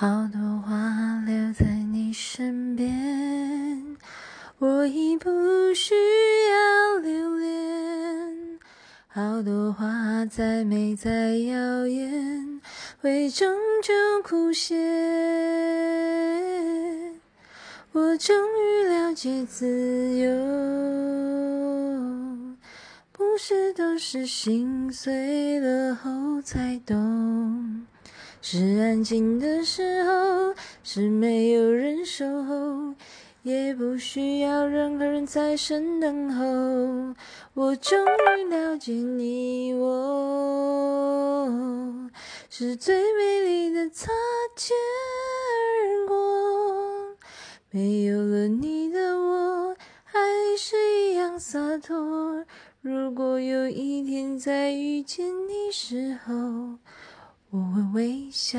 好多话留在你身边，我已不需要留恋。好多话再美再耀眼，会终究枯谢。我终于了解自由，不是都是心碎了后才懂。是安静的时候，是没有人守候，也不需要任何人在身等候。我终于了解你我，是最美丽的擦肩而过。没有了你的我，还是一样洒脱。如果有一天再遇见你时候。我会微笑。